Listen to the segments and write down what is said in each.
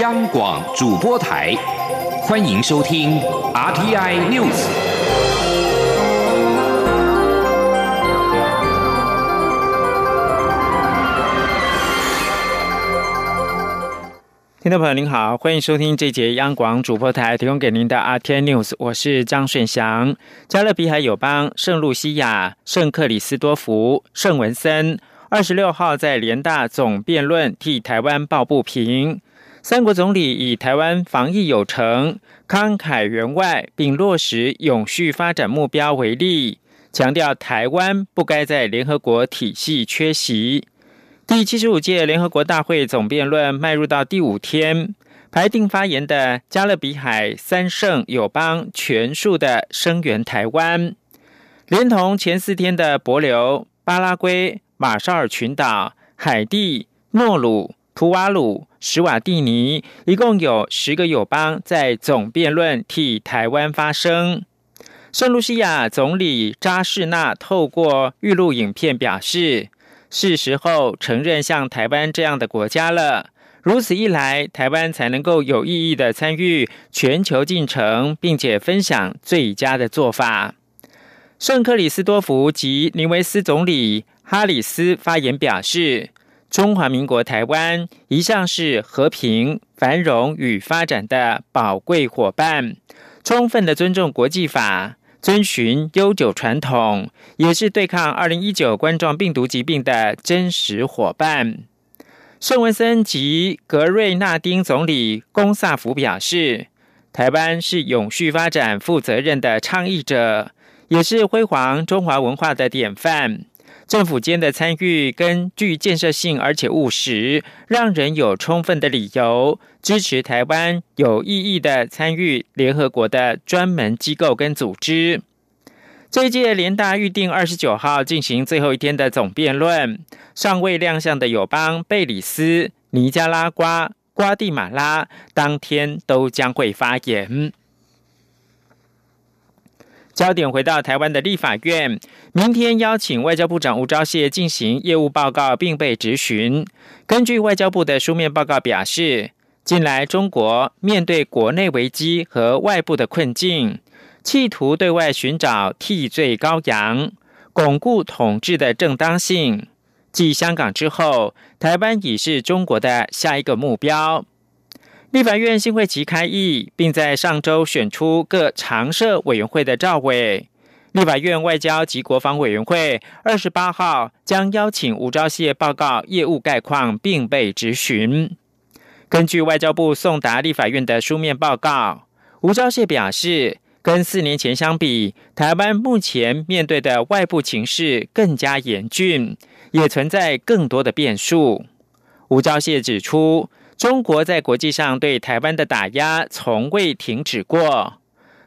央广主播台，欢迎收听 RTI News。听众朋友您好，欢迎收听这节央广主播台提供给您的 RTI News，我是张顺祥。加勒比海友邦圣露西亚、圣克里斯多福、圣文森，二十六号在联大总辩论替台湾抱不平。三国总理以台湾防疫有成、慷慨援外，并落实永续发展目标为例，强调台湾不该在联合国体系缺席。第七十五届联合国大会总辩论迈入到第五天，排定发言的加勒比海三圣友邦全数的声援台湾，连同前四天的帛琉、巴拉圭、马绍尔群岛、海地、诺鲁、图瓦鲁。史瓦蒂尼一共有十个友邦在总辩论替台湾发声。圣卢西亚总理扎士纳透过预录影片表示：“是时候承认像台湾这样的国家了。如此一来，台湾才能够有意义的参与全球进程，并且分享最佳的做法。”圣克里斯多福及尼维斯总理哈里斯发言表示。中华民国台湾一向是和平、繁荣与发展的宝贵伙伴，充分的尊重国际法，遵循悠久传统，也是对抗二零一九冠状病毒疾病的真实伙伴。圣文森及格瑞纳丁总理龚萨福表示，台湾是永续发展负责任的倡议者，也是辉煌中华文化的典范。政府间的参与跟具建设性而且务实，让人有充分的理由支持台湾有意义的参与联合国的专门机构跟组织。这一届联大预定二十九号进行最后一天的总辩论，尚未亮相的友邦贝里斯、尼加拉瓜、瓜地马拉当天都将会发言。焦点回到台湾的立法院，明天邀请外交部长吴钊燮进行业务报告，并被质询。根据外交部的书面报告表示，近来中国面对国内危机和外部的困境，企图对外寻找替罪羔羊，巩固统治的正当性。继香港之后，台湾已是中国的下一个目标。立法院新会期开议，并在上周选出各常设委员会的召委。立法院外交及国防委员会二十八号将邀请吴钊燮报告业务概况，并被质询。根据外交部送达立法院的书面报告，吴钊燮表示，跟四年前相比，台湾目前面对的外部情势更加严峻，也存在更多的变数。吴钊燮指出。中国在国际上对台湾的打压从未停止过，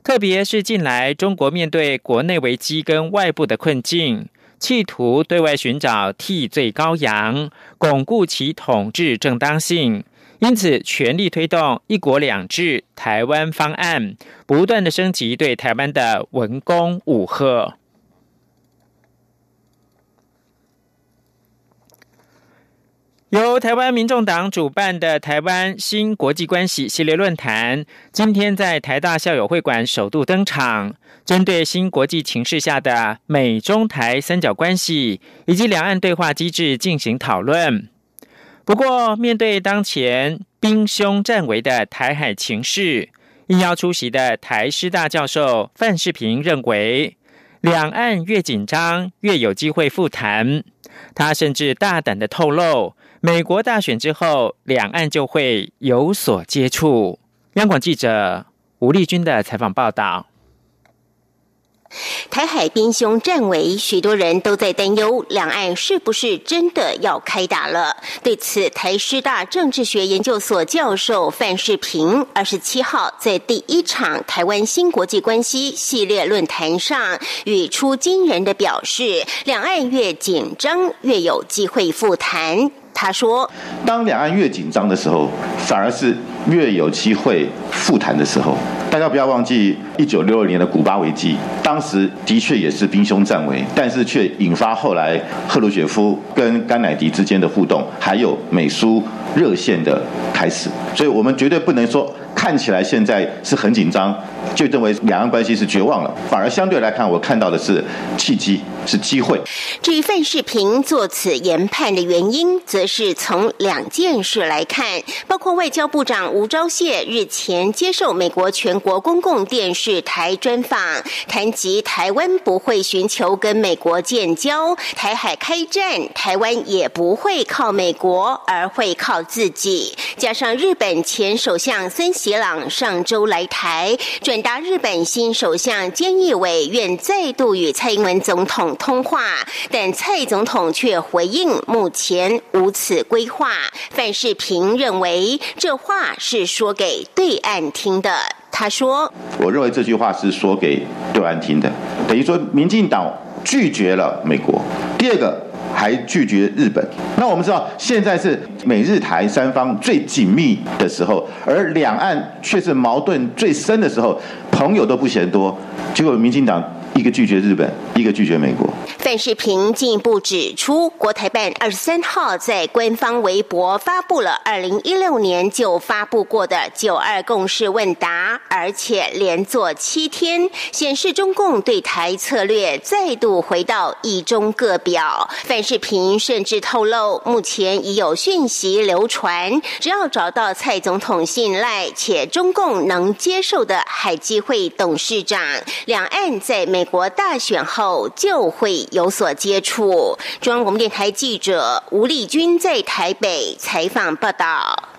特别是近来，中国面对国内危机跟外部的困境，企图对外寻找替罪羔羊，巩固其统治正当性，因此全力推动“一国两制”台湾方案，不断的升级对台湾的文攻武吓。由台湾民众党主办的台湾新国际关系系列论坛，今天在台大校友会馆首度登场，针对新国际情势下的美中台三角关系以及两岸对话机制进行讨论。不过，面对当前兵凶战危的台海情势，应邀出席的台师大教授范世平认为，两岸越紧张，越有机会复谈。他甚至大胆的透露。美国大选之后，两岸就会有所接触。央广记者吴丽君的采访报道。台海兵凶战危，许多人都在担忧，两岸是不是真的要开打了？对此，台师大政治学研究所教授范世平二十七号在第一场台湾新国际关系系列论坛上，语出惊人的表示：两岸越紧张，越有机会复谈。他说：“当两岸越紧张的时候，反而是越有机会复谈的时候，大家不要忘记一九六二年的古巴危机，当时的确也是兵凶战危，但是却引发后来赫鲁雪夫跟甘乃迪之间的互动，还有美苏热线的开始。所以我们绝对不能说看起来现在是很紧张。就认为两岸关系是绝望了，反而相对来看，我看到的是契机，是机会。至于范世平作此研判的原因，则是从两件事来看，包括外交部长吴钊燮日前接受美国全国公共电视台专访，谈及台湾不会寻求跟美国建交，台海开战，台湾也不会靠美国，而会靠自己。加上日本前首相森喜朗上周来台。转达日本新首相菅义伟愿再度与蔡英文总统通话，但蔡总统却回应目前无此规划。范世平认为这话是说给对岸听的。他说：“我认为这句话是说给对岸听的，等于说民进党拒绝了美国。第二个。”还拒绝日本。那我们知道，现在是美日台三方最紧密的时候，而两岸却是矛盾最深的时候，朋友都不嫌多。结果民进党。一个拒绝日本，一个拒绝美国。范世平进一步指出，国台办二十三号在官方微博发布了二零一六年就发布过的九二共识问答，而且连做七天，显示中共对台策略再度回到一中各表。范世平甚至透露，目前已有讯息流传，只要找到蔡总统信赖且中共能接受的海基会董事长，两岸在美。国大选后就会有所接触。中央广播电台记者吴丽君在台北采访报道。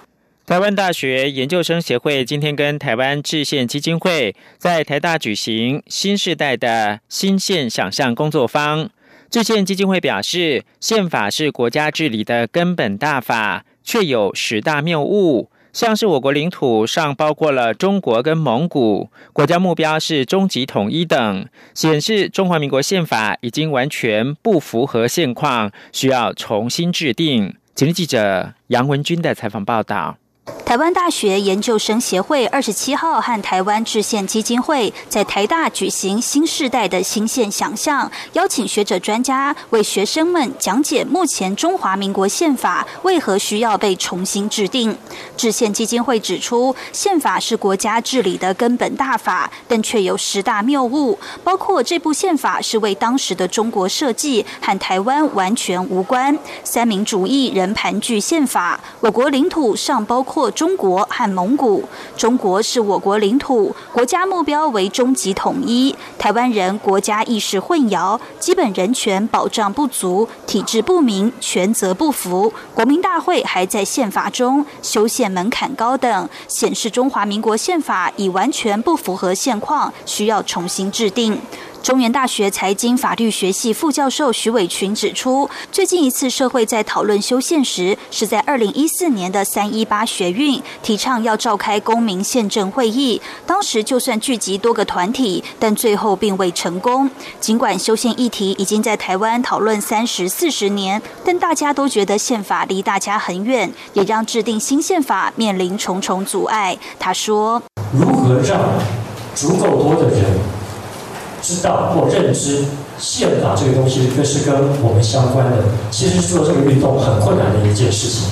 台湾大学研究生协会今天跟台湾制宪基金会在台大举行新时代的新宪想象工作坊。制宪基金会表示，宪法是国家治理的根本大法，却有十大谬误。像是我国领土上包括了中国跟蒙古，国家目标是终极统一等，显示中华民国宪法已经完全不符合现况，需要重新制定。今日记者杨文军的采访报道。台湾大学研究生协会二十七号和台湾制宪基金会在台大举行新时代的新宪想象，邀请学者专家为学生们讲解目前中华民国宪法为何需要被重新制定。制宪基金会指出，宪法是国家治理的根本大法，但却有十大谬误，包括这部宪法是为当时的中国设计，和台湾完全无关；三民主义仍盘踞宪法；我国领土上包括。或中国和蒙古，中国是我国领土，国家目标为终极统一。台湾人国家意识混淆，基本人权保障不足，体制不明，权责不符。国民大会还在宪法中修宪门槛高等，显示中华民国宪法已完全不符合现况，需要重新制定。中原大学财经法律学系副教授徐伟群指出，最近一次社会在讨论修宪时，是在二零一四年的三一八学运，提倡要召开公民宪政会议。当时就算聚集多个团体，但最后并未成功。尽管修宪议题已经在台湾讨论三十四十年，但大家都觉得宪法离大家很远，也让制定新宪法面临重重阻碍。他说：“如何让足够多的人？”知道或认知宪法这个东西，这是跟我们相关的。其实做这个运动很困难的一件事情，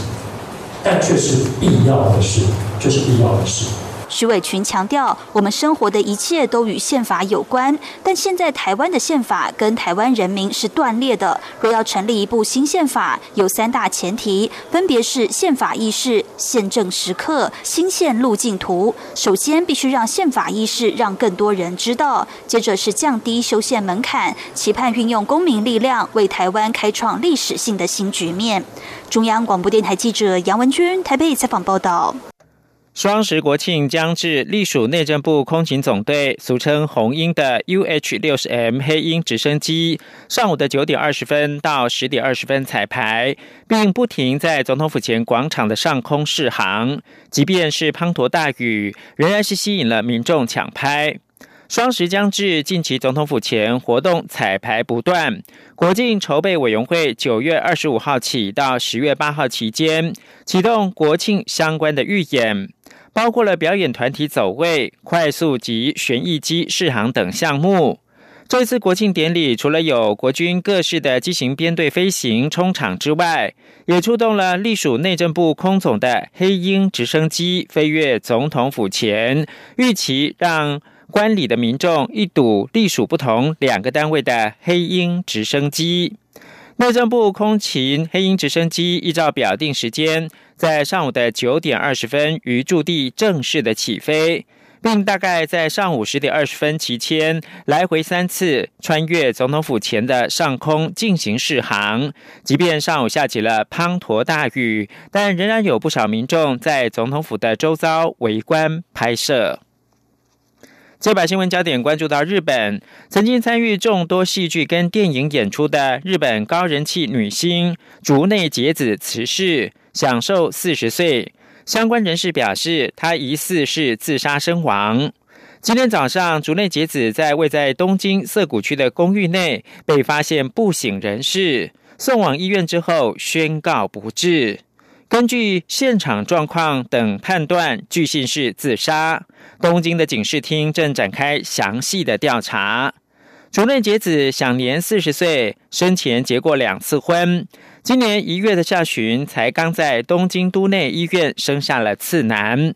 但却是必要的事，这是必要的事。徐伟群强调，我们生活的一切都与宪法有关，但现在台湾的宪法跟台湾人民是断裂的。若要成立一部新宪法，有三大前提，分别是宪法意识、宪政时刻、新宪路径图。首先，必须让宪法意识让更多人知道；接着是降低修宪门槛，期盼运用公民力量为台湾开创历史性的新局面。中央广播电台记者杨文君台北采访报道。双十国庆将至，隶属内政部空警总队，俗称红鹰的 UH 六十 M 黑鹰直升机，上午的九点二十分到十点二十分彩排，并不停在总统府前广场的上空试航。即便是滂沱大雨，仍然是吸引了民众抢拍。双十将至，近期总统府前活动彩排不断。国庆筹备委员会九月二十五号起到十月八号期间，启动国庆相关的预演。包括了表演团体走位、快速及旋翼机试航等项目。这次国庆典礼，除了有国军各式的机型编队飞行冲场之外，也出动了隶属内政部空总的黑鹰直升机飞越总统府前，预期让观礼的民众一睹隶属不同两个单位的黑鹰直升机。内政部空勤黑鹰直升机依照表定时间，在上午的九点二十分于驻地正式的起飞。并大概在上午十点二十分期间，来回三次穿越总统府前的上空进行试航。即便上午下起了滂沱大雨，但仍然有不少民众在总统府的周遭围观拍摄。这把新闻焦点关注到日本，曾经参与众多戏剧跟电影演出的日本高人气女星竹内结子辞世，享受四十岁。相关人士表示，他疑似是自杀身亡。今天早上，竹内结子在位在东京涩谷区的公寓内被发现不省人事，送往医院之后宣告不治。根据现场状况等判断，据信是自杀。东京的警视厅正展开详细的调查。竹内结子享年四十岁，生前结过两次婚。今年一月的下旬，才刚在东京都内医院生下了次男。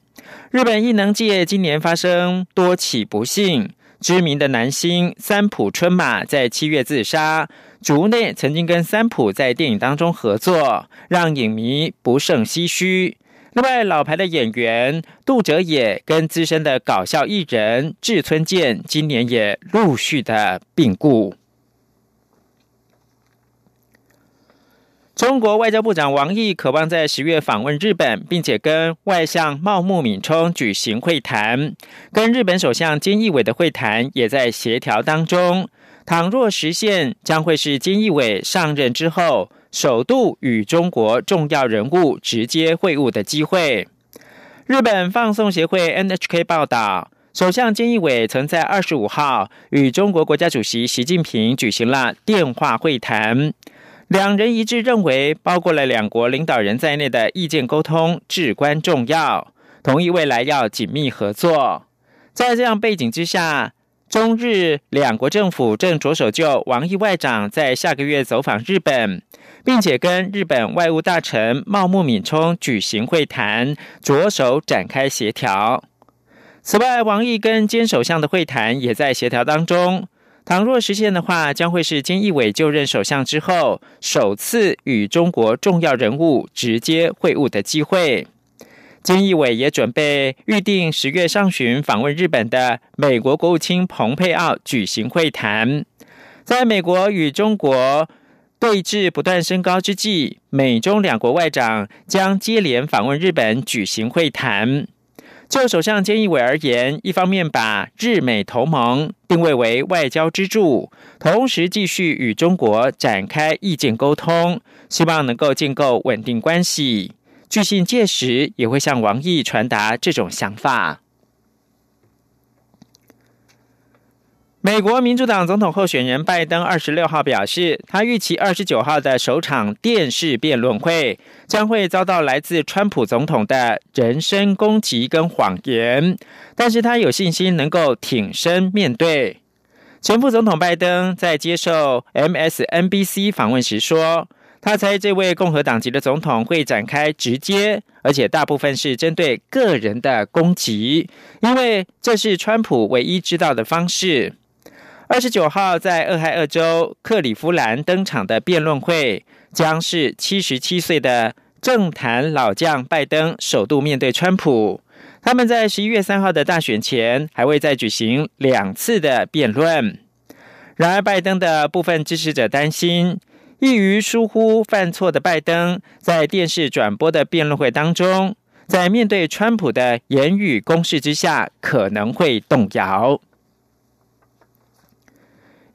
日本艺能界今年发生多起不幸，知名的男星三浦春马在七月自杀。竹内曾经跟三浦在电影当中合作，让影迷不胜唏嘘。另外，老牌的演员杜哲也跟资深的搞笑艺人志村健今年也陆续的病故。中国外交部长王毅渴望在十月访问日本，并且跟外相茂木敏充举行会谈。跟日本首相菅义伟的会谈也在协调当中。倘若实现，将会是菅义伟上任之后首度与中国重要人物直接会晤的机会。日本放送协会 NHK 报道，首相菅义伟曾在二十五号与中国国家主席习近平举行了电话会谈。两人一致认为，包括了两国领导人在内的意见沟通至关重要，同意未来要紧密合作。在这样背景之下，中日两国政府正着手就王毅外长在下个月走访日本，并且跟日本外务大臣茂木敏充举行会谈，着手展开协调。此外，王毅跟坚首相的会谈也在协调当中。倘若实现的话，将会是菅义伟就任首相之后首次与中国重要人物直接会晤的机会。菅义伟也准备预定十月上旬访问日本的美国国务卿蓬佩奥举行会谈。在美国与中国对峙不断升高之际，美中两国外长将接连访问日本举行会谈。就首相菅义伟而言，一方面把日美同盟定位为外交支柱，同时继续与中国展开意见沟通，希望能够建构稳定关系。据信届时也会向王毅传达这种想法。美国民主党总统候选人拜登二十六号表示，他预期二十九号的首场电视辩论会将会遭到来自川普总统的人身攻击跟谎言，但是他有信心能够挺身面对。前副总统拜登在接受 MSNBC 访问时说，他猜这位共和党籍的总统会展开直接，而且大部分是针对个人的攻击，因为这是川普唯一知道的方式。二十九号在俄亥俄州克里夫兰登场的辩论会，将是七十七岁的政坛老将拜登首度面对川普。他们在十一月三号的大选前，还会再举行两次的辩论。然而，拜登的部分支持者担心，易于疏忽犯错的拜登，在电视转播的辩论会当中，在面对川普的言语攻势之下，可能会动摇。